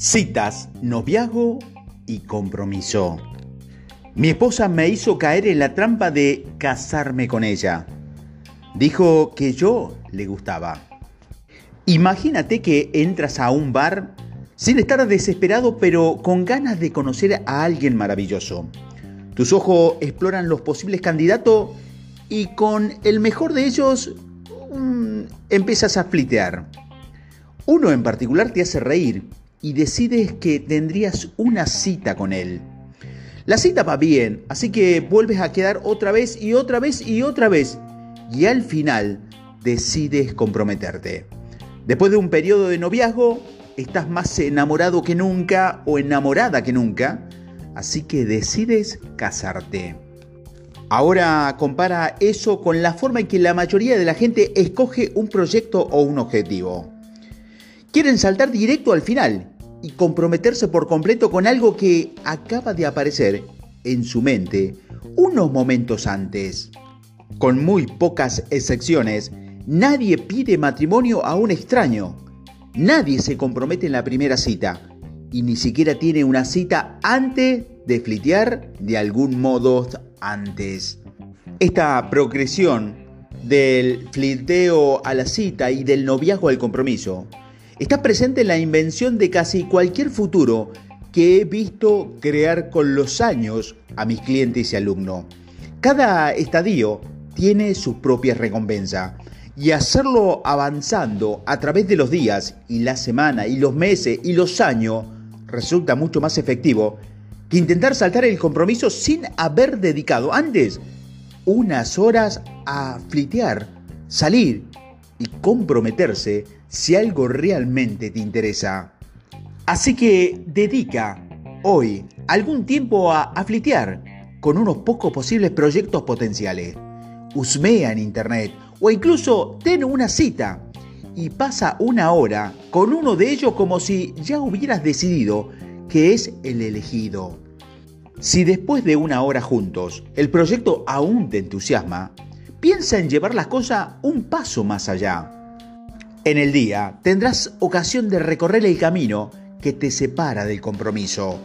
Citas, noviazgo y compromiso. Mi esposa me hizo caer en la trampa de casarme con ella. Dijo que yo le gustaba. Imagínate que entras a un bar sin estar desesperado pero con ganas de conocer a alguien maravilloso. Tus ojos exploran los posibles candidatos y con el mejor de ellos um, empiezas a flitear. Uno en particular te hace reír y decides que tendrías una cita con él. La cita va bien, así que vuelves a quedar otra vez y otra vez y otra vez. Y al final decides comprometerte. Después de un periodo de noviazgo, estás más enamorado que nunca o enamorada que nunca, así que decides casarte. Ahora compara eso con la forma en que la mayoría de la gente escoge un proyecto o un objetivo. Quieren saltar directo al final y comprometerse por completo con algo que acaba de aparecer en su mente unos momentos antes. Con muy pocas excepciones, nadie pide matrimonio a un extraño. Nadie se compromete en la primera cita y ni siquiera tiene una cita antes de flitear de algún modo antes. Esta progresión del fliteo a la cita y del noviazgo al compromiso está presente en la invención de casi cualquier futuro que he visto crear con los años a mis clientes y alumnos. Cada estadio tiene su propia recompensa y hacerlo avanzando a través de los días y la semana y los meses y los años resulta mucho más efectivo que intentar saltar el compromiso sin haber dedicado antes unas horas a flitear, salir y comprometerse si algo realmente te interesa. Así que dedica hoy algún tiempo a, a flitear con unos pocos posibles proyectos potenciales. Usmea en internet o incluso ten una cita y pasa una hora con uno de ellos como si ya hubieras decidido que es el elegido. Si después de una hora juntos el proyecto aún te entusiasma, piensa en llevar las cosas un paso más allá. En el día tendrás ocasión de recorrer el camino que te separa del compromiso.